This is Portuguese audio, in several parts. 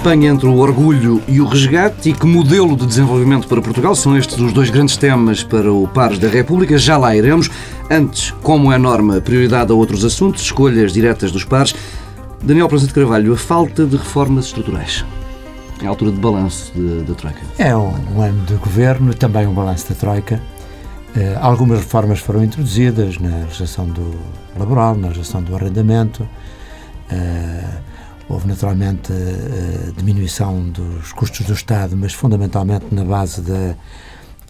Espanha entre o orgulho e o resgate e que modelo de desenvolvimento para Portugal são estes os dois grandes temas para o Pares da República. Já lá iremos. Antes, como é norma, prioridade a outros assuntos, escolhas diretas dos pares. Daniel Presidente Carvalho, a falta de reformas estruturais. É a altura de balanço da Troika. É um, ano de governo, também um balanço da Troika. Uh, algumas reformas foram introduzidas na legislação do laboral, na legislação do arrendamento. Uh, Houve naturalmente a diminuição dos custos do Estado, mas fundamentalmente na base da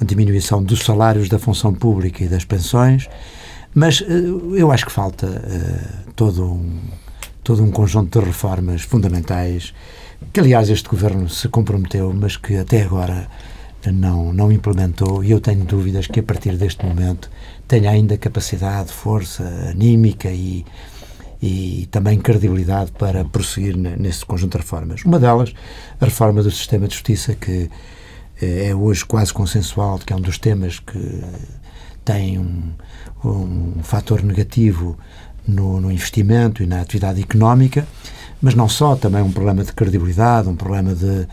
diminuição dos salários da função pública e das pensões. Mas eh, eu acho que falta uh, todo, um, todo um conjunto de reformas fundamentais que, aliás, este governo se comprometeu, mas que até agora não, não implementou. E eu tenho dúvidas que, a partir deste momento, tenha ainda capacidade, força anímica e e também credibilidade para prosseguir nesse conjunto de reformas. Uma delas, a reforma do sistema de justiça, que eh, é hoje quase consensual, que é um dos temas que tem um, um fator negativo no, no, investimento e na atividade económica, mas não só, também um problema de credibilidade, um problema de,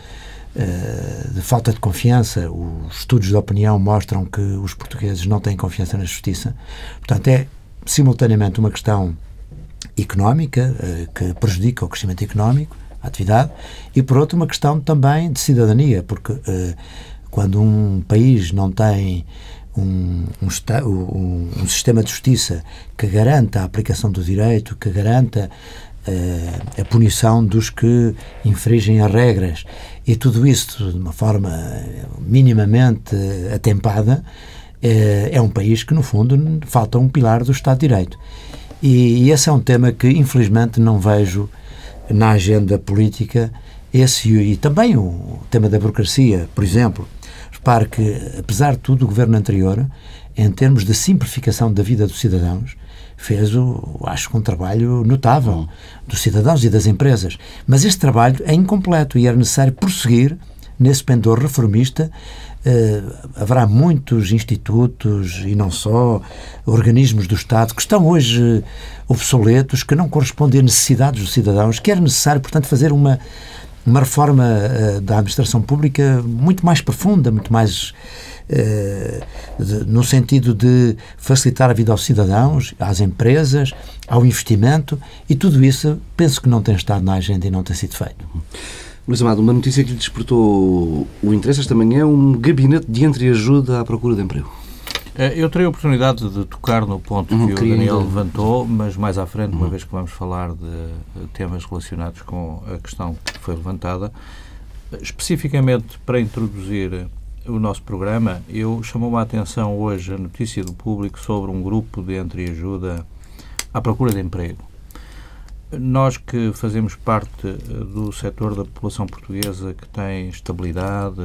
eh, de falta de confiança. Os estudos de opinião mostram que os portugueses não têm confiança na justiça. Portanto, é simultaneamente uma questão económica, eh, que prejudica o crescimento económico, a atividade, e por outro uma questão também de cidadania, porque eh, quando um país não tem um, um, um, sistema de justiça que garanta a aplicação do direito, que garanta uh, a punição dos que infringem as regras e tudo isso de uma forma minimamente atempada, é um país que, no fundo, falta um pilar do Estado de Direito. E, e esse é um tema que, infelizmente, não vejo na agenda política. Esse e também o tema da burocracia, por exemplo. Repare que, apesar de tudo, o governo anterior, em termos de simplificação da vida dos cidadãos, fez, o, acho que, um trabalho notável dos cidadãos e das empresas. Mas este trabalho é incompleto e era necessário prosseguir nesse pendor reformista Uh, haverá muitos institutos e não só, organismos do Estado que estão hoje obsoletos, que não correspondem às necessidades dos cidadãos, que era necessário, portanto, fazer uma, uma reforma uh, da administração pública muito mais profunda, muito mais de, no sentido de facilitar a vida aos cidadãos, às empresas, ao investimento e tudo isso penso que não tem estado na agenda e não tem sido feito. Luís Amado, uma notícia que lhe despertou o interesse esta manhã é um gabinete de entreajuda à procura de emprego. Eh, eu terei a oportunidade de tocar no ponto uhum, que o Daniel levantou, mas mais à frente, uma uhum. vez que vamos falar de temas relacionados com a questão que foi levantada, especificamente para introduzir o nosso programa, eu chamou a atenção hoje a notícia do público sobre um grupo de entreajuda à procura de emprego. Nós que fazemos parte eh, do setor da população portuguesa que tem estabilidade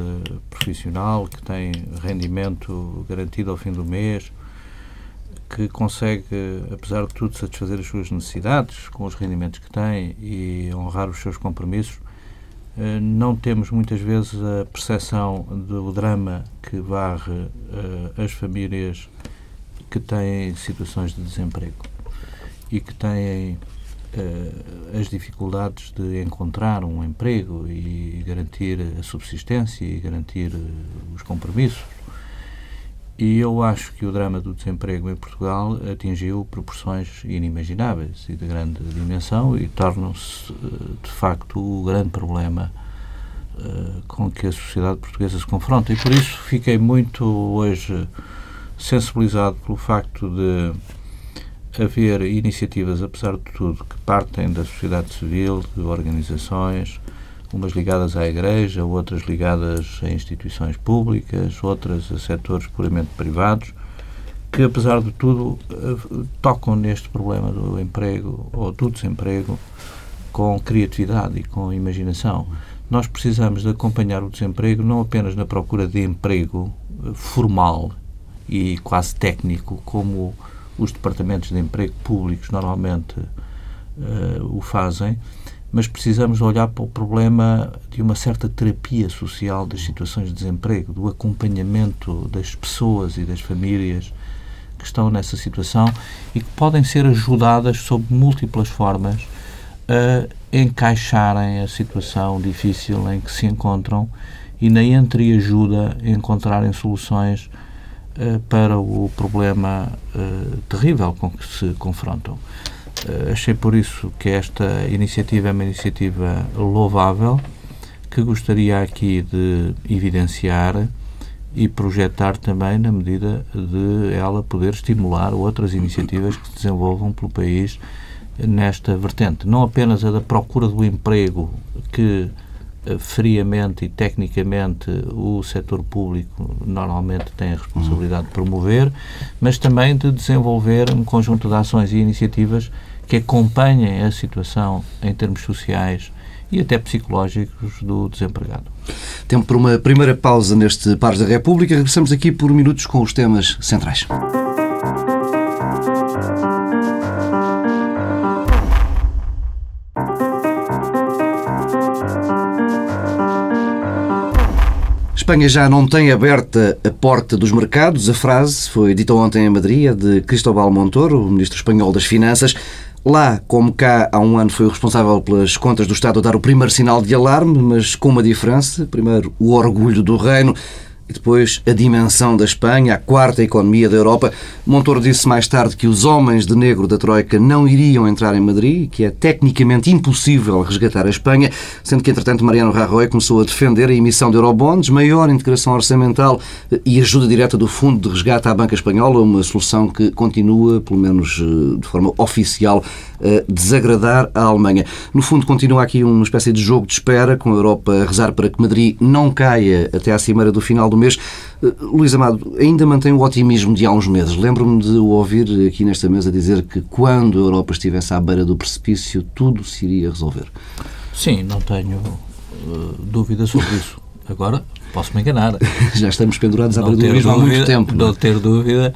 profissional, que tem rendimento garantido ao fim do mês, que consegue, apesar de tudo, satisfazer as suas necessidades com os rendimentos que tem e honrar os seus compromissos, eh, não temos muitas vezes a percepção do drama que varre eh, as famílias que têm situações de desemprego e que têm as dificuldades de encontrar um emprego e garantir a subsistência e garantir uh, os compromissos. E eu acho que o drama do desemprego em Portugal atingiu proporções inimagináveis e de grande dimensão e torna-se, uh, de facto, o grande problema com que a sociedade portuguesa se confronta. E por isso fiquei muito hoje sensibilizado pelo facto de haver iniciativas, apesar de tudo, que partem da sociedade civil, de organizações, umas ligadas à Igreja, outras ligadas a instituições públicas, outras a setores puramente privados, que, apesar de tudo, eh, tocam neste problema do emprego ou do desemprego com criatividade e com imaginação. Nós precisamos de acompanhar o desemprego não apenas na procura de emprego eh, formal e quase técnico, como os departamentos de emprego públicos normalmente uh, o fazem, mas precisamos olhar para o problema de uma certa terapia social das situações de desemprego, do acompanhamento das pessoas e das famílias que estão nessa situação e que podem ser ajudadas sob múltiplas formas a encaixarem a situação difícil em que se encontram e na entreajuda encontrarem soluções para o problema uh, terrível com que se confrontam. Uh, achei por isso que esta iniciativa é uma iniciativa louvável que gostaria aqui de evidenciar e projetar também na medida de ela poder estimular outras iniciativas que se desenvolvam pelo país nesta vertente. Não apenas a da procura do emprego, que eh, friamente e tecnicamente o setor público normalmente tem a responsabilidade de promover, mas também de desenvolver um conjunto de ações e iniciativas que acompanhem a situação em termos sociais e até psicológicos do desempregado. Tempo para uma primeira pausa neste Pares da República. Regressamos aqui por minutos com os temas centrais. Espanha já não tem aberta a porta dos mercados. A frase foi dita ontem em Madrid, de Cristóbal Montoro, o ministro espanhol das Finanças. Lá, como cá, há um ano foi o responsável pelas contas do Estado a dar o primeiro sinal de alarme, mas com uma diferença. Primeiro, o orgulho do reino e depois a dimensão da Espanha, a quarta economia da Europa. Montoro disse mais tarde que os homens de negro da Troika não iriam entrar em Madrid, que é tecnicamente impossível resgatar a Espanha, sendo que, entretanto, Mariano Rajoy começou a defender a emissão de eurobonds, maior integração orçamental e ajuda direta do Fundo de Resgate à Banca Espanhola, uma solução que continua, pelo menos eh, de forma oficial, a desagradar a Alemanha. No fundo, continua aqui uma espécie de jogo de espera, com a Europa a rezar para que Madrid não caia até à cimeira do final do mês. Eh, Luís Amado, ainda mantém o otimismo de há uns meses. Lembro-me de o ouvir aqui nesta mesa dizer que quando a Europa estivesse à beira do precipício, tudo se iria resolver. Sim, não tenho uh, dúvida sobre isso. Agora, posso me enganar. Já estamos pendurados à beira do abismo há muito tempo. Não, não ter dúvida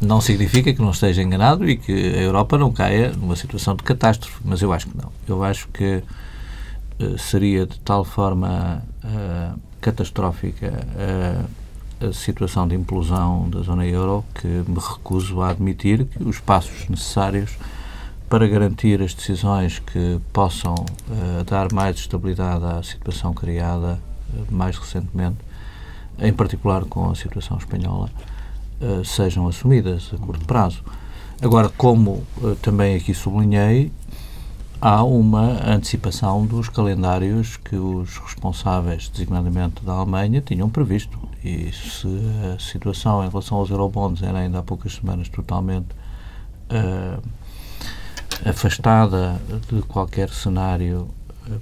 não significa que não esteja enganado e que a Europa não caia numa situação de catástrofe, mas eu acho que não. Eu acho que uh, seria de tal forma uh, catastrófica uh, a situação de implosão da zona euro que me recuso a admitir que os passos necessários para garantir as decisões que possam dar mais estabilidade à situação criada mais recentemente, em particular com a situação espanhola, sejam assumidas a curto prazo. Agora, como também aqui sublinhei, há uma antecipação dos calendários que os responsáveis, designadamente da Alemanha, tinham previsto. E se a situação em relação aos eurobonds era ainda há poucas semanas totalmente uh, afastada de qualquer cenário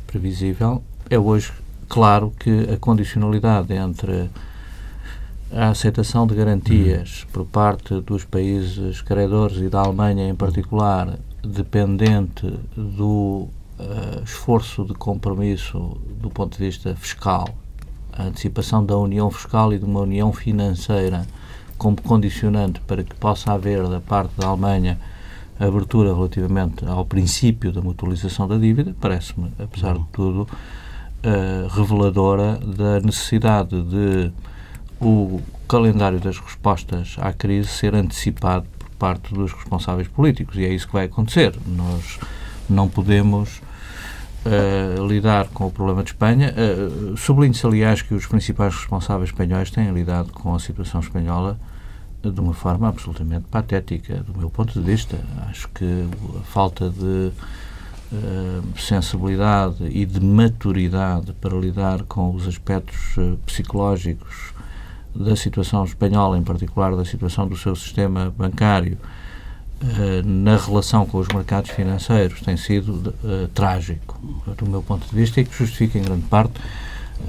previsível, é hoje claro que a condicionalidade entre a aceitação de garantias por parte dos países credores e da Alemanha em particular, dependente do uh, esforço de compromisso do ponto de vista fiscal, a antecipação da união fiscal e de uma união financeira como condicionante para que possa haver da parte da Alemanha abertura relativamente ao princípio da mutualização da dívida, parece-me, apesar de tudo, uh, reveladora da necessidade de o calendário das respostas à crise ser antecipado parte dos responsáveis políticos. E é isso que vai acontecer. Nós não podemos uh, lidar com o problema de Espanha. Uh, Sublinho-se, aliás, que os principais responsáveis espanhóis têm lidado com a situação espanhola de uma forma absolutamente patética, do meu ponto de vista. Acho que a falta de uh, sensibilidade e de maturidade para lidar com os aspectos psicológicos da situação espanhola, em particular da situação do seu sistema bancário, uh, na relação com os mercados financeiros, tem sido uh, trágico, do meu ponto de vista, e que justifica, em grande parte,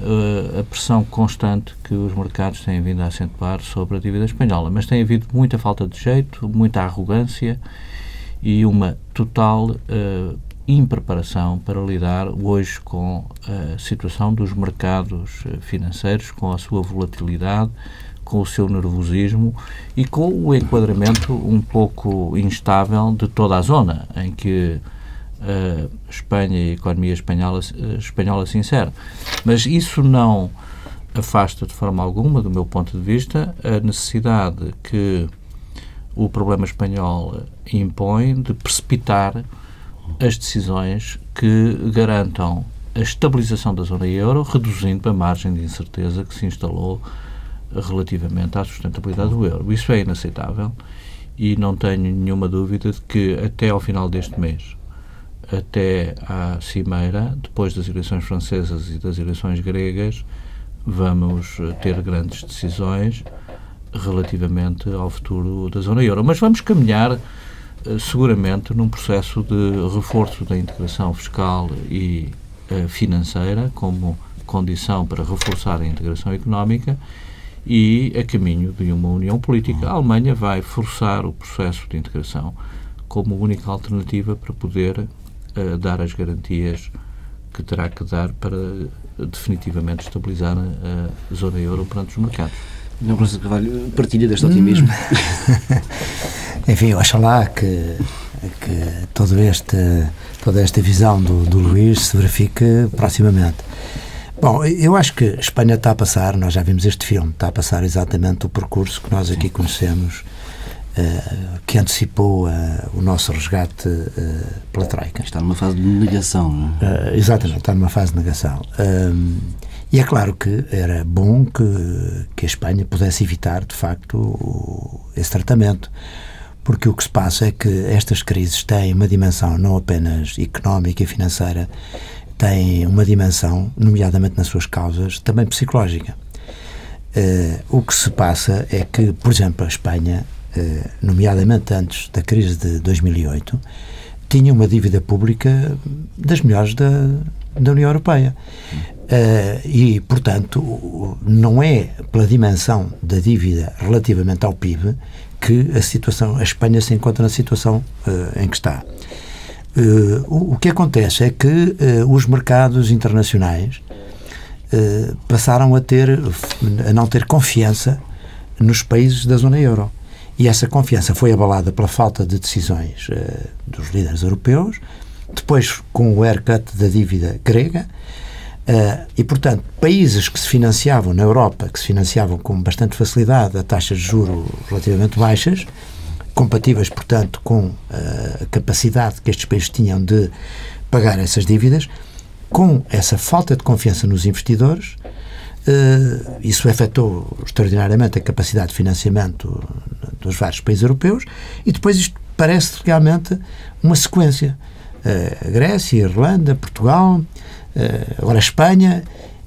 uh, a pressão constante que os mercados têm vindo a acentuar sobre a dívida espanhola. Mas tem havido muita falta de jeito, muita arrogância e uma total impreparação para lidar hoje com a situação dos mercados eh, financeiros, com a sua volatilidade, com o seu nervosismo e com o enquadramento um pouco instável de toda a zona em que a eh, Espanha e a economia espanhola, eh, espanhola se insere. Mas isso não afasta de forma alguma, do meu ponto de vista, a necessidade que o problema espanhol impõe de precipitar as decisões que garantam a estabilização da zona euro, reduzindo a margem de incerteza que se instalou relativamente à sustentabilidade do euro. Isso é inaceitável e não tenho nenhuma dúvida de que até ao final deste mês, até à cimeira, depois das eleições francesas e das eleições gregas, vamos ter grandes decisões relativamente ao futuro da zona euro. Mas vamos caminhar seguramente num processo de reforço da integração fiscal e uh, financeira como condição para reforçar a integração económica e a caminho de uma união política. A Alemanha vai forçar o processo de integração como única alternativa para poder uh, dar as garantias que terá que dar para definitivamente estabilizar a, a zona euro perante os mercados. Não, Professor Carvalho, partilha deste otimismo. Enfim, eu acho lá que, que todo este, toda esta visão do, do Luís se verifique proximamente. Bom, eu acho que a Espanha está a passar, nós já vimos este filme, está a passar exatamente o percurso que nós aqui conhecemos, uh, que antecipou uh, o nosso resgate uh, pela Troika. Está numa fase de negação, não é? exatamente, está numa fase de negação. E é claro que era bom que, que a Espanha pudesse evitar, de facto, esse tratamento. Porque o que se passa é que estas crises têm uma dimensão não apenas económica e financeira, têm uma dimensão, nomeadamente nas suas causas, também psicológica. Uh, o que se passa é que, por exemplo, a Espanha, uh, nomeadamente antes da crise de 2008, tinha uma dívida pública das melhores da, da União Europeia. Uh, e, portanto, não é pela dimensão da dívida relativamente ao PIB que a situação, a Espanha se encontra na situação uh, em que está. Uh, o, o, que acontece é que os mercados internacionais passaram a ter, a não ter confiança nos países da zona euro. E essa confiança foi abalada pela falta de decisões dos líderes europeus, depois com o haircut da dívida grega, Uh, e, portanto, países que se financiavam na Europa, que se financiavam com bastante facilidade a taxas de juro relativamente baixas, compatíveis, portanto, com uh, a capacidade que estes países tinham de pagar essas dívidas, com essa falta de confiança nos investidores, uh, isso afetou extraordinariamente a capacidade de financiamento dos vários países europeus e depois isto parece realmente uma sequência. Grécia, Irlanda, Portugal, eh, agora a Espanha,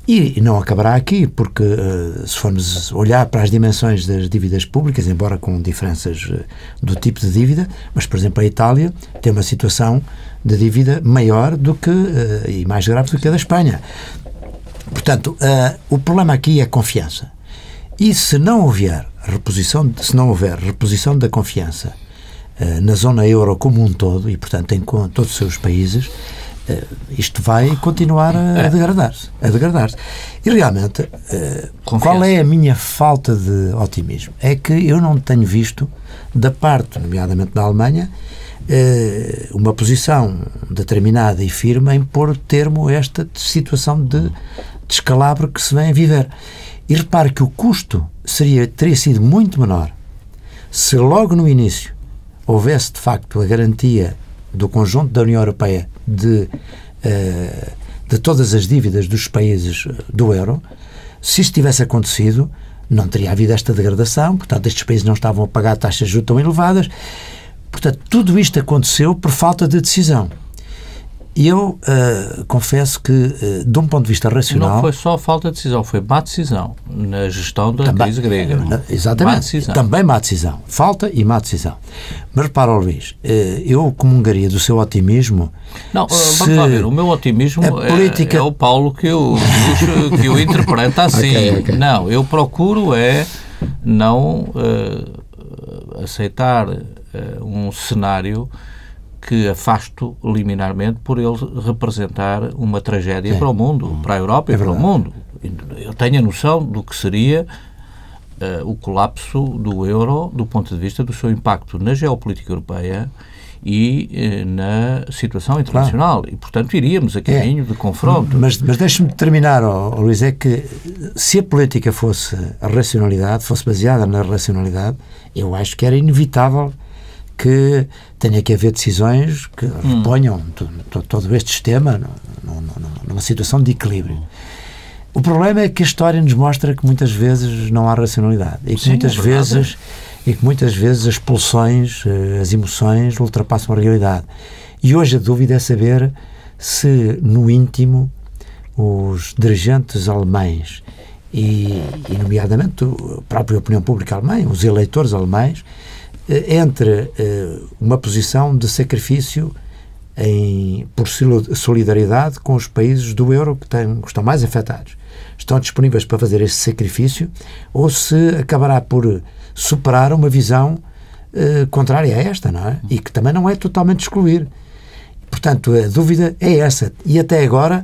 e não acabará aqui, porque eh, se formos olhar para as dimensões das dívidas públicas, embora com diferenças eh, do tipo de dívida, mas, por exemplo, a Itália tem uma situação de dívida maior do que e mais grave do que a da Espanha. Portanto, o problema aqui é a confiança. E se não houver reposição, se não houver reposição da confiança na zona euro como um todo, e portanto em todos os seus países, isto vai continuar a, a degradar-se. A degradar-se. E realmente, uh, qual é a minha falta de otimismo? É que eu não tenho visto, da parte, nomeadamente da Alemanha, uh, uma posição determinada e firme em pôr termo a esta situação de descalabro que se vem a viver. E repare que o custo seria, teria sido muito menor se logo no início houvesse de facto a garantia do conjunto da União Europeia de, uh, de todas as dívidas dos países eh, do euro, se isso tivesse acontecido, não teria havido esta degradação, portanto, estes países não estavam a pagar taxas de juros tão elevadas. Portanto, tudo isto aconteceu por falta de decisão. E eu uh, confesso que, uh, de um ponto de vista racional. Não foi só falta de decisão, foi má decisão na gestão da também, crise grega. Uh, exatamente. Má decisão. Também má decisão. Falta e má decisão. Mas repara, Luís, eu comungaria do seu otimismo. Não, vamos lá ver. O meu otimismo é política... é, é, o Paulo que eu, que eu interpreto assim. okay, okay. Não, eu procuro é não aceitar um cenário que afasto liminarmente por ele representar uma tragédia para o mundo, para a Europa é e para o mundo. Eu tenho a noção do que seria uh, o colapso do euro do ponto de vista do seu impacto na geopolítica europeia e uh, na situação internacional. Claro. E, portanto, iríamos a caminho é. de confronto. Mas, mas deixe-me terminar, oh, Luís, é que se a política fosse a racionalidade, fosse baseada na racionalidade, eu acho que era inevitável que tenha que haver decisões que hum. reponham todo este sistema numa situação de equilíbrio. O problema é que a história nos mostra que muitas vezes não há racionalidade e que Sim, muitas é vezes e que muitas vezes as pulsões, eh, as emoções ultrapassam a realidade. E hoje a dúvida é saber se no íntimo os dirigentes alemães e, e nomeadamente a própria opinião pública alemã, os eleitores alemães, entre eh, uma posição de sacrifício em, por solidariedade com os países do euro que, têm, que estão mais afetados. Estão disponíveis para fazer este sacrifício ou se acabará por superar uma visão uh, contrária a esta, não é? E que também não é totalmente excluir. Portanto, a dúvida é essa. E até agora,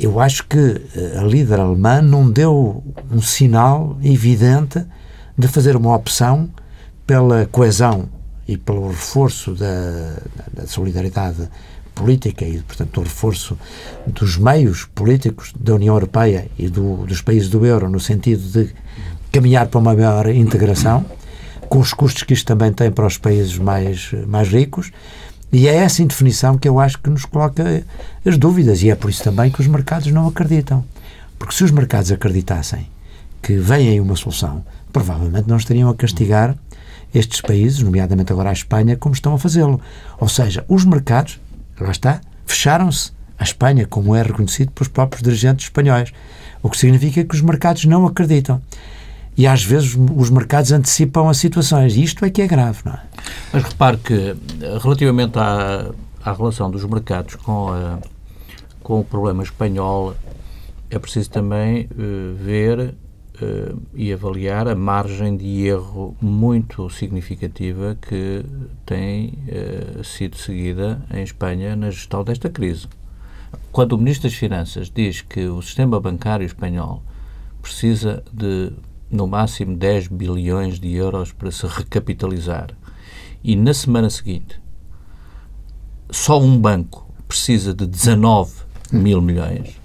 eu acho que eh, a líder alemã não deu um sinal evidente de fazer uma opção pela coesão e pelo reforço da, da solidariedade política e, portanto, o reforço dos meios políticos da União Europeia e do, dos países do euro no sentido de caminhar para uma maior integração, com os custos que isto também tem para os países mais, mais ricos, e é essa indefinição que eu acho que nos coloca as dúvidas, e é por isso também que os mercados não acreditam. Porque se os mercados acreditassem que vem aí uma solução, provavelmente não estariam a castigar estes países, nomeadamente agora a Espanha, como estão a fazê-lo. Ou seja, os mercados, lá está, fecharam-se à Espanha, como é reconhecido pelos próprios dirigentes espanhóis. O que significa que os mercados não acreditam. E às vezes os mercados antecipam as situações. E isto é que é grave, não é? Mas repare que, relativamente à, à relação dos mercados com, a, com o problema espanhol, é preciso também uh, ver uh, e avaliar a margem de erro muito significativa que tem uh, sido seguida em Espanha na gestão desta crise. Quando o Ministro das Finanças diz que o sistema bancário espanhol precisa de, no máximo, 10 bilhões de euros para se recapitalizar e na semana seguinte só um banco precisa de 19 mil milhões,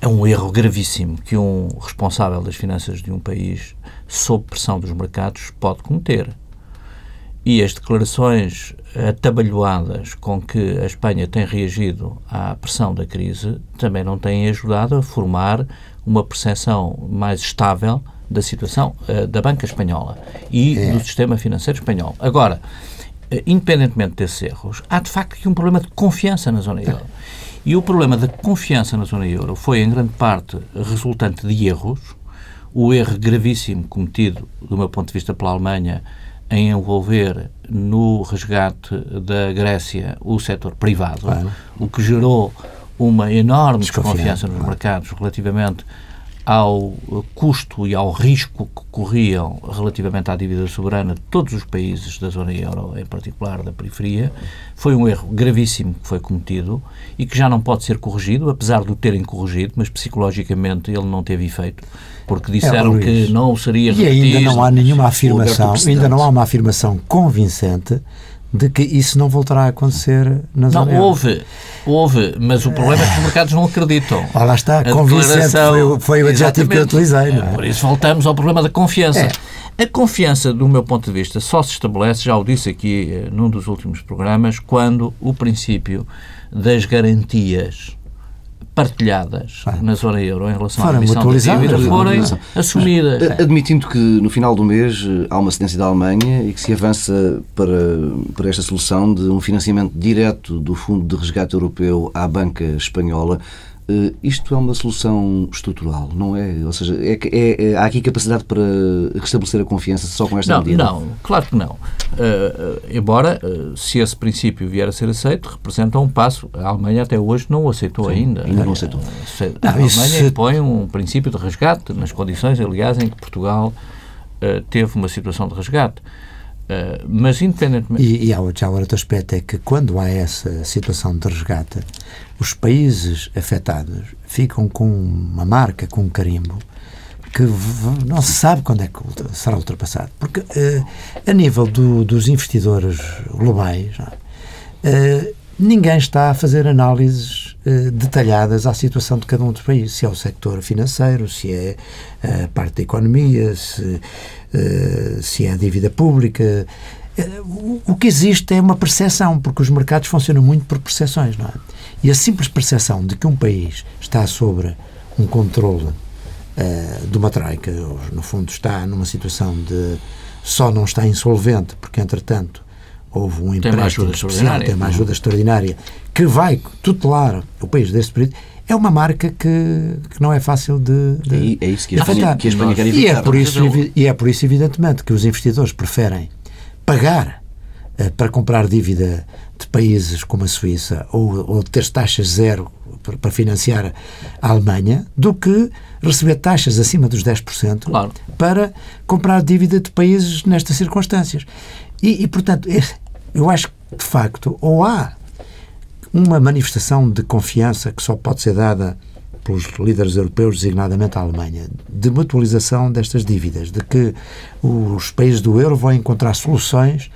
é um erro gravíssimo que um responsável das finanças de um país, sob pressão dos mercados, pode cometer. E as declarações atabalhoadas com que a Espanha tem reagido à pressão da crise também não têm ajudado a formar uma percepção mais estável da situação uh, da banca espanhola e é. do sistema financeiro espanhol. Agora, uh, independentemente desses erros, há de facto aqui um problema de confiança na zona euro. E o problema da confiança na zona euro foi, em grande parte, resultante de erros. O erro gravíssimo cometido, do meu ponto de vista, pela Alemanha em envolver no resgate da Grécia o setor privado, claro. o que gerou uma enorme desconfiança nos mercados relativamente ao custo e ao risco que corriam relativamente à dívida soberana de todos os países da zona euro, em particular da periferia, foi um erro gravíssimo que foi cometido e que já não pode ser corrigido, apesar de o terem corrigido, mas psicologicamente ele não teve efeito, porque disseram é, que não seria E ainda não há nenhuma afirmação, ainda não há uma afirmação convincente de que isso não voltará a acontecer na zona Não, houve, houve, mas o problema é que os mercados não acreditam. Ah, lá está, a convincente foi, foi o adjetivo que eu utilizei. Não é? Por isso voltamos ao problema da confiança. É. A confiança, do meu ponto de vista, só se estabelece, já o disse aqui eh, num dos últimos programas, quando o princípio das garantias partilhadas ah, na zona euro em relação à emissão da dívida forem assumidas. Admitindo que no final do mês eh, há uma cedência da Alemanha e que se avança para, para esta solução de um financiamento direto do Fundo de Resgate Europeu à banca espanhola, Uh, isto é uma solução estrutural, não é? Ou seja, é, é, é, há aqui capacidade para restabelecer a confiança só com esta não, medida? Não, claro que não. Uh, embora, uh, se esse princípio vier a ser aceito, representa um passo. A Alemanha até hoje não o aceitou Sim, ainda. Ainda não aceitou. a Alemanha isso... impõe um princípio de resgate, nas condições, aliás, em que Portugal teve uma situação de resgate. Uh, mas independentemente. E, e há, já outro aspecto é que quando há essa situação de resgate, os países afetados ficam com uma marca, com um carimbo, que não se sabe quando é que será ultrapassado. Porque uh, a nível do, dos investidores globais, uh, ninguém está a fazer análises detalhadas à situação de cada um dos países, se é o sector financeiro, se é a parte da economia, se, se é a dívida pública. o que existe é uma percepção, porque os mercados funcionam muito por percepções, não é? E a simples percepção de que um país está sobre um controle uh, de uma troika, no fundo está numa situação de só não está insolvente, porque entretanto houve um empréstimo especial, tem uma ajuda extraordinária, que vai tutelar o país desse período, é uma marca que, que não é fácil de, de é, é isso que a Espanha, que a Espanha quer evitar. E é, por isso, e é por isso, evidentemente, que os investidores preferem pagar uh, para comprar dívida de países como a Suíça ou, ou ter taxas zero para, para financiar a Alemanha do que receber taxas acima dos 10% claro. para comprar dívida de países nestas circunstâncias. E, e portanto, eu acho que, de facto, ou há uma manifestação de confiança que só pode ser dada pelos líderes europeus, designadamente a Alemanha, de mutualização destas dívidas, de que os países do euro vão encontrar soluções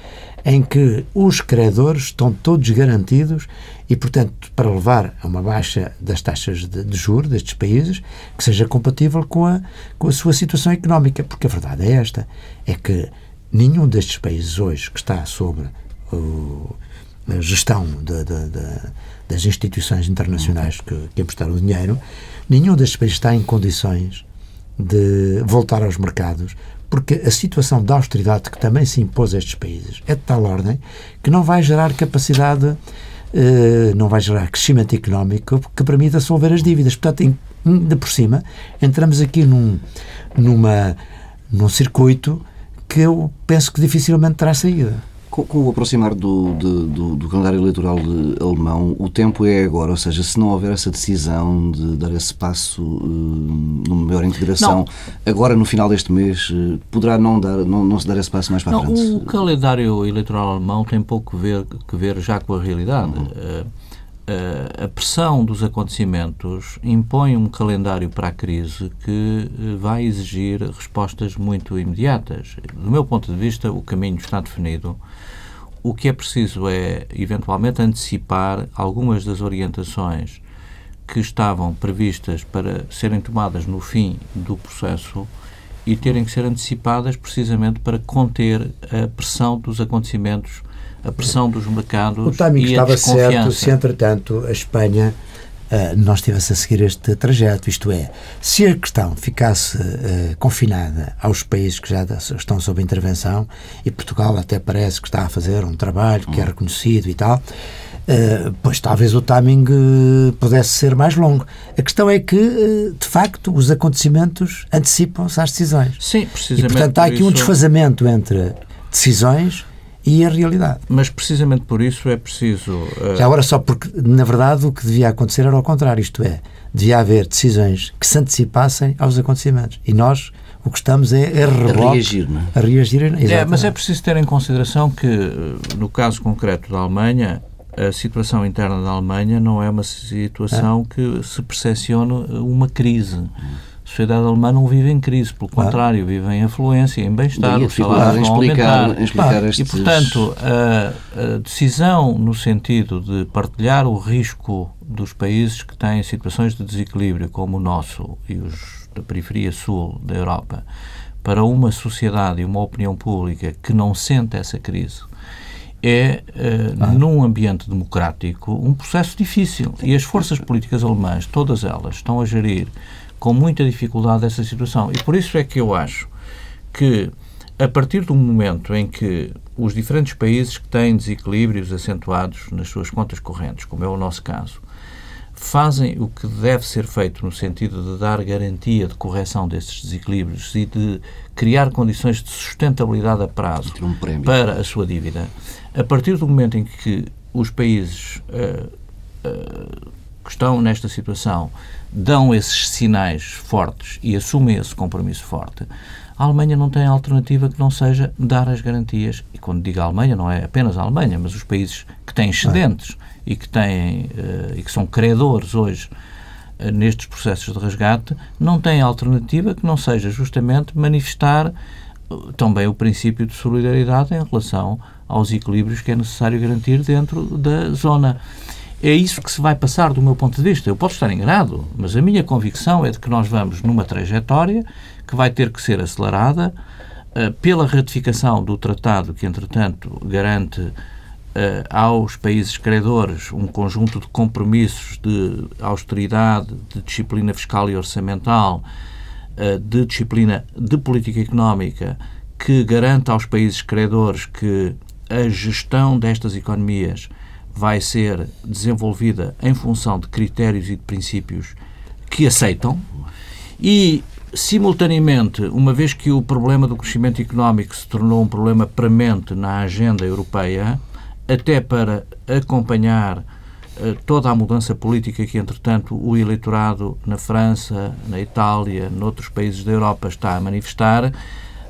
em que os credores estão todos garantidos e, portanto, para levar a uma baixa das taxas de, de juros destes países que seja compatível com a, com a sua situação económica. Porque a verdade é esta, é que nenhum destes países hoje que está sobre o, a gestão de, de, de, das instituições internacionais que, que emprestaram dinheiro, nenhum destes países está em condições de voltar aos mercados, porque a situação de austeridade que também se impôs a estes países é de tal ordem que não vai gerar capacidade, eh, não vai gerar crescimento económico que permita solver as dívidas. Portanto, de por cima, entramos aqui num, numa, num circuito que eu penso que dificilmente terá saída. Com, com o aproximar do, de, do, do, calendário eleitoral alemão, o tempo é agora, ou seja, se não houver essa decisão de dar esse passo uh, numa maior integração, não. agora no final deste mês, uh, poderá não, dar, não, não se dar esse passo mais para não, frente? O calendário eleitoral alemão tem pouco ver, que ver já com a realidade. Uhum. Uh, a pressão dos acontecimentos impõe um calendário para a crise que vai exigir respostas muito imediatas. Do meu ponto de vista, o caminho está definido. O que é preciso é, eventualmente, antecipar algumas das orientações que estavam previstas para serem tomadas no fim do processo e terem que ser antecipadas precisamente para conter a pressão dos acontecimentos a pressão dos mercados. O timing estava certo se, entretanto, a Espanha uh, não estivesse a seguir este trajeto. Isto é, se a questão ficasse uh, confinada aos países que já estão sob intervenção, e Portugal até parece que está a fazer um trabalho que é reconhecido e tal. Uh, pois talvez o timing pudesse ser mais longo. A questão é que, de facto, os acontecimentos antecipam-se às decisões. Sim, precisamente. E, portanto, há aqui um desfazamento entre decisões e a realidade. Mas precisamente por isso é preciso. Uh... Já agora, só porque, na verdade, o que devia acontecer era ao contrário, isto é, devia haver decisões que se antecipassem aos acontecimentos. E nós o que estamos é, é a reagir, não é? A reagir, é, mas é preciso ter em consideração que, eh, no caso concreto da Alemanha, a situação interna da Alemanha não é uma situação é. que se percepcione uma crise. Hum sociedade alemã não vive em crise, pelo contrário, vive em afluência, em bem-estar, os salários vão explicar, aumentar. Explicar estes... E, portanto, a, a, decisão no sentido de partilhar o risco dos países que têm situações de desequilíbrio, como o nosso e os da periferia sul da Europa, para uma sociedade e uma opinião pública que não sente essa crise, é, uh, ah. num ambiente democrático, um processo difícil. E as forças políticas alemãs, todas elas, estão a gerir com muita dificuldade essa situação. E por isso é que eu acho que, a partir do momento em que os diferentes países que têm desequilíbrios acentuados nas suas contas correntes, como é o nosso caso, fazem o que deve ser feito no sentido de dar garantia de correção desses desequilíbrios e de criar condições de sustentabilidade a prazo um para a sua dívida, a partir do momento em que os países uh, uh, que estão nesta situação dão esses sinais fortes e assumem esse compromisso forte, a Alemanha não tem alternativa que não seja dar as garantias. E quando digo a Alemanha, não é apenas a Alemanha, mas os países que têm excedentes e que têm uh, e que são credores hoje uh, nestes processos de resgate, não têm alternativa que não seja justamente manifestar uh, também o princípio de solidariedade em relação aos equilíbrios que é necessário garantir dentro da zona. É isso que se vai passar do meu ponto de vista. Eu posso estar enganado, mas a minha convicção é de que nós vamos numa trajetória que vai ter que ser acelerada pela ratificação do tratado que, entretanto, garante aos países credores um conjunto de compromissos de austeridade, de disciplina fiscal e orçamental, de disciplina de política económica, que garante aos países credores que a gestão destas economias vai ser desenvolvida em função de critérios e de princípios que aceitam e, simultaneamente, uma vez que o problema do crescimento económico se tornou um problema premente na agenda europeia, até para acompanhar uh, toda a mudança política que, entretanto, o eleitorado na França, na Itália, noutros países da Europa está a manifestar,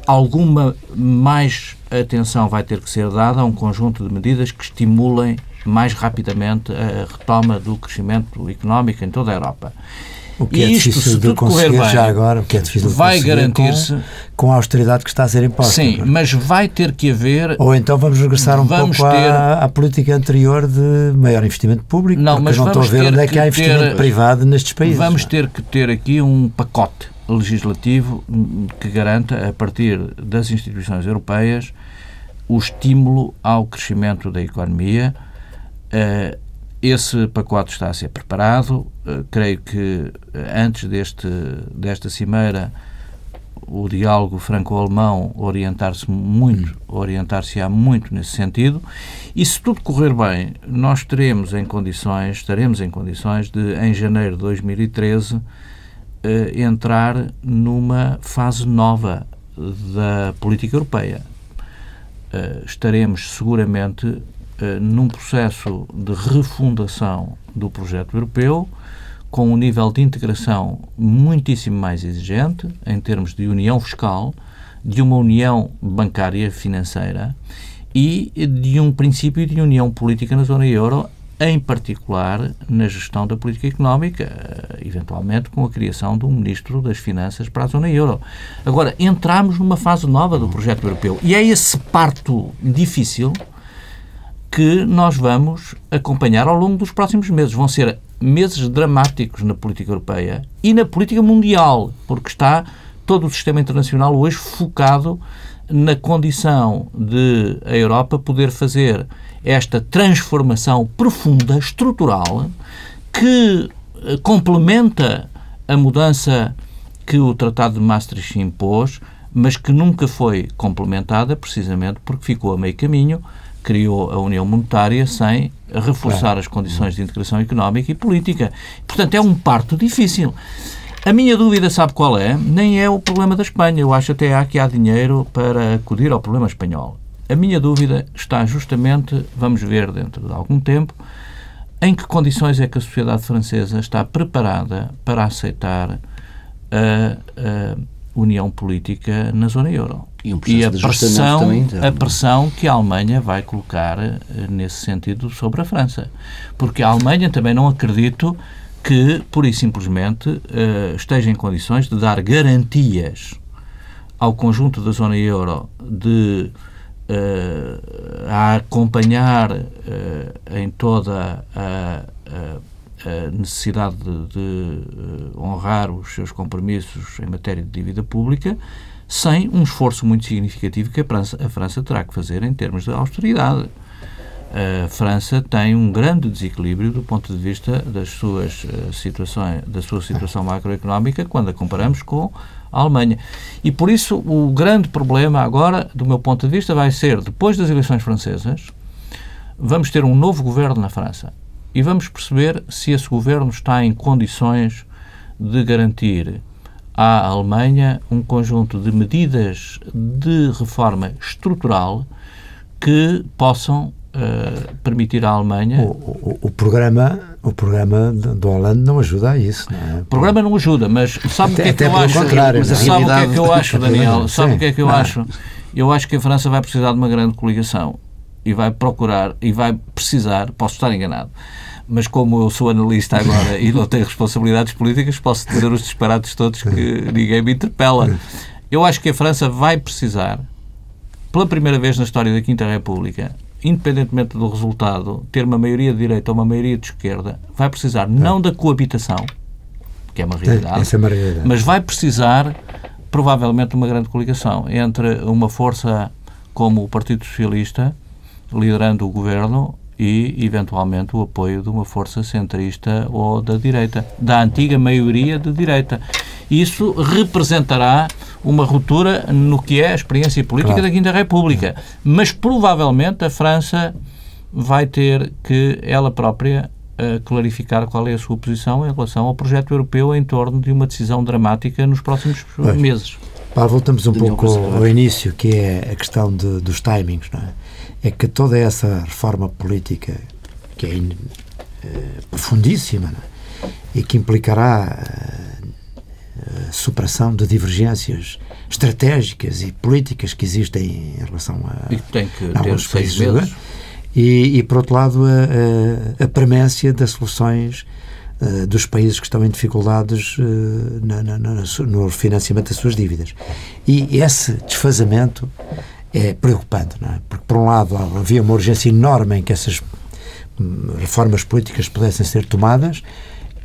alguma mais atenção vai ter que ser dada a um conjunto de medidas que estimulem mais rapidamente a retoma do crescimento económico em toda a Europa. O que e é isto, difícil de conseguir bem, já agora, o que é difícil de vai garantir-se com, com, a austeridade que está a ser imposta. Sim, mas vai ter que haver. Ou então vamos regressar um vamos pouco ter, à, à, política anterior de maior investimento público, não, mas não estou a ver onde é que há investimento ter, privado nestes países. Vamos ter que ter aqui um pacote legislativo que garanta, a partir das instituições europeias, o estímulo ao crescimento da economia esse pacote está a ser preparado. Uh, creio que eh, antes deste, desta cimeira o diálogo franco-alemão orientar-se muito, orientar-se-á muito nesse sentido, e se tudo correr bem, nós teremos em condições, estaremos em condições de, em janeiro de 2013, eh, entrar numa fase nova da política europeia. Eh, estaremos seguramente eh, num processo de refundação do projeto europeu, com um nível de integração muitíssimo mais exigente, em termos de união fiscal, de uma união bancária financeira e de um princípio de união política na zona euro, em particular na gestão da política económica, eh, eventualmente com a criação de um ministro das Finanças para a zona euro. Agora, entramos numa fase nova do projeto europeu e é esse parto difícil que nós vamos acompanhar ao longo dos próximos meses. Vão ser meses dramáticos na política europeia e na política mundial, porque está todo o sistema internacional hoje focado na condição de a Europa poder fazer esta transformação profunda, estrutural, que eh, complementa a mudança que o Tratado de Maastricht impôs, mas que nunca foi complementada precisamente porque ficou a meio caminho criou a União Monetária sem reforçar as condições de integração económica e política. Portanto, é um parto difícil. A minha dúvida, sabe qual é? Nem é o problema da Espanha. Eu acho até que há dinheiro para acudir ao problema espanhol. A minha dúvida está justamente, vamos ver dentro de algum tempo, em que condições é que a sociedade francesa está preparada para aceitar a, a união política na zona euro. E, um e a, pressão, também, a pressão que a Alemanha vai colocar eh, nesse sentido sobre a França. Porque a Alemanha também não acredito que, pura e simplesmente, uh, esteja em condições de dar garantias ao conjunto da zona euro de uh, a acompanhar uh, em toda a, a, a necessidade de, de honrar os seus compromissos em matéria de dívida pública, sem um esforço muito significativo que a França, a França terá que fazer em termos de austeridade. A França tem um grande desequilíbrio do ponto de vista das suas uh, situações, da sua situação macroeconómica quando a comparamos com a Alemanha. E por isso o grande problema agora, do meu ponto de vista, vai ser depois das eleições francesas, vamos ter um novo governo na França e vamos perceber se esse governo está em condições de garantir à Alemanha um conjunto de medidas de reforma estrutural que possam uh, permitir à Alemanha. O, o, o, programa, o programa do Hollande não ajuda a isso, não é? O programa não ajuda, mas sabe o que é que eu acho? Contrário, sabe o que é que eu acho, Daniel? Sabe o que é que eu acho? Eu acho que a França vai precisar de uma grande coligação e vai procurar e vai precisar, posso estar enganado, mas como eu sou analista agora e não tenho responsabilidades políticas, posso dizer os disparates todos que ninguém me interpela. Eu acho que a França vai precisar, pela primeira vez na história da Quinta República, independentemente do resultado, ter uma maioria de direita ou uma maioria de esquerda, vai precisar não da coabitação, que é uma realidade, é uma realidade. mas vai precisar provavelmente uma grande coligação entre uma força como o Partido Socialista, liderando o governo, e, eventualmente, o apoio de uma força centrista ou da direita, da antiga maioria de direita. Isso representará uma ruptura no que é a experiência política claro. da Quinta República. Mas, provavelmente, a França vai ter que, ela própria, uh, clarificar qual é a sua posição em relação ao projeto europeu em torno de uma decisão dramática nos próximos Bem, meses. Pá, voltamos um pouco ao início, que é a questão de, dos timings, não é? É que toda essa reforma política, que é in, eh, profundíssima é? e que implicará eh, a superação de divergências estratégicas e políticas que existem em relação a, e tem que a alguns países, é? e, e, por outro lado, a, a, a premência das soluções uh, dos países que estão em dificuldades uh, na, na, no refinanciamento das suas dívidas. E esse desfazamento é preocupante, não é? Porque, por um lado, havia uma urgência enorme em que essas hum, reformas políticas pudessem ser tomadas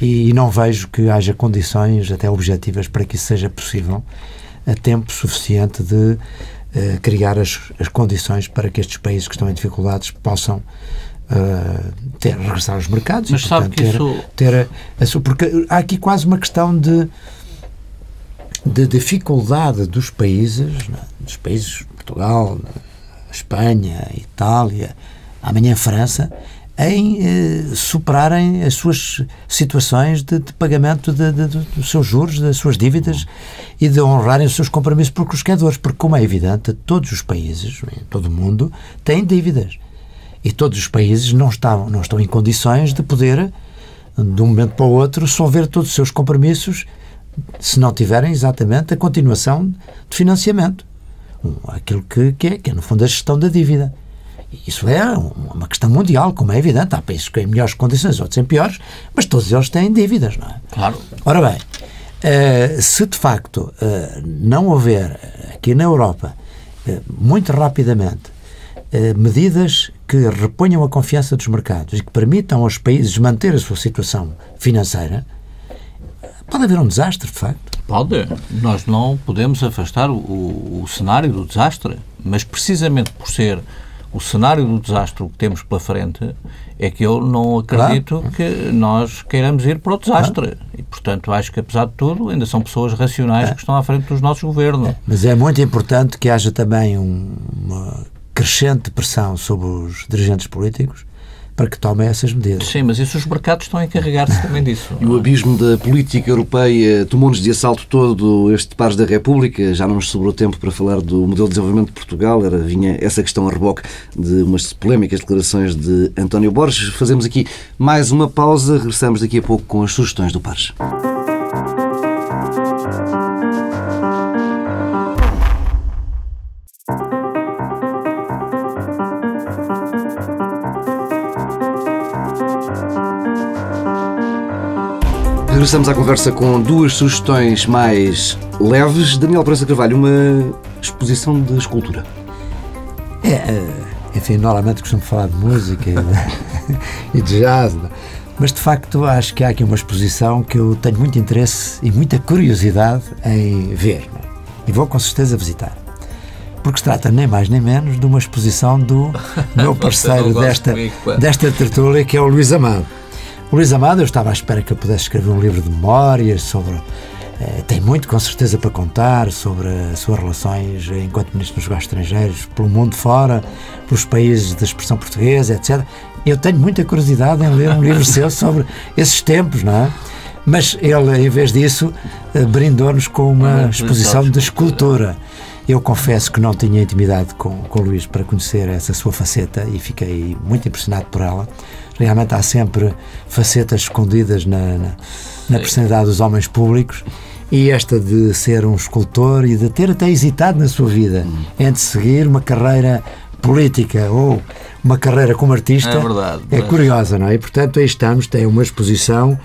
e não vejo que haja condições até objetivas para que isso seja possível a tempo suficiente de uh, criar as, as condições para que estes países que estão em dificuldades possam uh, ter, regressar aos mercados Mas e, portanto, sabe que ter, isso... ter a, a porque há aqui quase uma questão de de dificuldade dos países, é? dos países Portugal, Espanha, Itália, amanhã França, em eh, superarem as suas situações de, de pagamento de, de, dos seus juros, das suas dívidas e de honrarem os seus compromissos por os credores, porque, como é evidente, todos os países, todo o mundo, têm dívidas. E todos os países não estão, não estão em condições de poder, de um momento para o outro, solver todos os seus compromissos se não tiverem exatamente a continuação de financiamento aquilo que, que, é, que é, no fundo, a gestão da dívida. Isso é uma questão mundial, como é evidente. Há países que têm melhores condições, outros em piores, mas todos eles têm dívidas, não é? Claro. Ora bem, uh, se de facto uh, não houver aqui na Europa, uh, muito rapidamente, medidas que reponham a confiança dos mercados e que permitam aos países manter a sua situação financeira, pode haver um desastre, de facto. Pode. Nós não podemos afastar o, o, o cenário do desastre, mas precisamente por ser o cenário do desastre que temos pela frente é que eu não acredito claro. que nós queiramos ir para o desastre. Claro. E, portanto, acho que, apesar de tudo, ainda são pessoas racionais é. que estão à frente dos nossos governos. É. Mas é muito importante que haja também um, uma crescente pressão sobre os dirigentes políticos para que tomem essas medidas. Sim, mas isso os mercados estão a encarregar-se também disso. E o abismo da política europeia tomou-nos de assalto todo este pares da República. Já não nos sobrou tempo para falar do modelo de desenvolvimento de Portugal. Era, vinha essa questão a reboque de umas polémicas declarações de António Borges. Fazemos aqui mais uma pausa. Regressamos daqui a pouco com as sugestões do Pares. Regressamos à conversa com duas sugestões mais leves. Daniel Prensa Carvalho, uma exposição de escultura. É, é enfim, normalmente costumo falar de música e de jazz, é? mas de facto acho que há aqui uma exposição que eu tenho muito interesse e muita curiosidade em ver. É? E vou com certeza visitar porque se trata nem mais nem menos de uma exposição do meu parceiro desta, desta tertúlia, que é o Luís Amado. O Luís Amado, eu estava à espera que eu pudesse escrever um livro de memórias sobre. Eh, tem muito, com certeza, para contar sobre as suas relações enquanto Ministro dos Negócios Estrangeiros, pelo mundo fora, pelos países da expressão portuguesa, etc. Eu tenho muita curiosidade em ler um livro seu sobre esses tempos, não é? Mas ele, em vez disso, eh, brindou-nos com uma exposição de escultura. Eu confesso que não tinha intimidade com, com o Luís para conhecer essa sua faceta e fiquei muito impressionado por ela realmente há sempre facetas escondidas na, na, na personalidade dos homens públicos e esta de ser um escultor e de ter até hesitado na sua vida hum. entre seguir uma carreira política ou uma carreira como artista é, verdade, é mas... curiosa, não é? E portanto aí estamos, tem uma exposição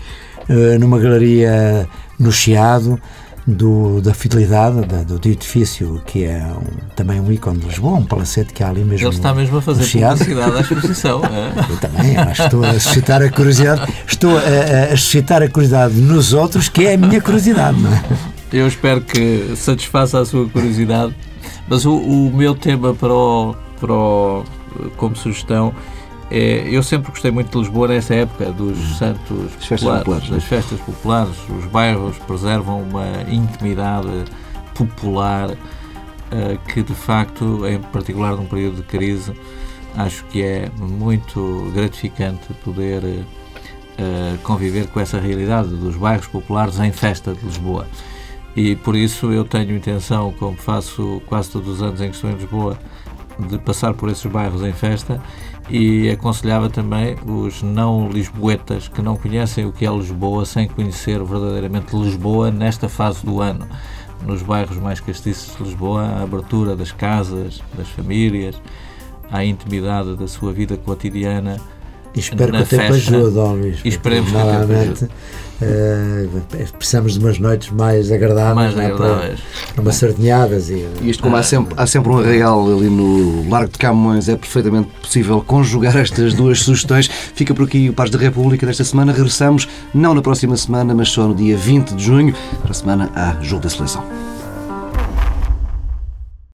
uh, numa galeria no Chiado do, da fidelidade da, do edifício, que é um, também um ícone de Lisboa, um palacete que há ali mesmo. Ele está mesmo a fazer publicidade à exposição. É? Eu também, que estou a suscitar a curiosidade, estou a, a, suscitar a curiosidade nos outros, que é a minha curiosidade, não é? Eu espero que satisfaça a sua curiosidade. Mas o, o meu tema para o, para o, como sugestão é, eu sempre gostei muito de Lisboa nessa época dos uhum. santos festas populares, populares, das festas populares. Os bairros preservam uma intimidade popular uh, que de facto, em particular num período de crise, acho que é muito gratificante poder uh, conviver com essa realidade dos bairros populares em festa de Lisboa. E por isso eu tenho intenção, como faço quase todos os anos em que estou em Lisboa, de passar por esses bairros em festa e aconselhava também os não lisboetas que não conhecem o que é Lisboa sem conhecer verdadeiramente Lisboa nesta fase do ano. Nos bairros mais castiços de Lisboa, a abertura das casas, das famílias, a intimidade da sua vida cotidiana. E espero que o tempo ajude, Luís. E esperemos que o. Uh, precisamos de umas noites mais agradáveis, mais é? agradáveis. para umas sardinhadas. E, e isto, como há, sempre, há sempre um arraial ali no Largo de Camões, é perfeitamente possível conjugar estas duas sugestões. Fica por aqui o Paz da República desta semana. Regressamos não na próxima semana, mas só no dia 20 de junho. Para a semana há jogo da seleção.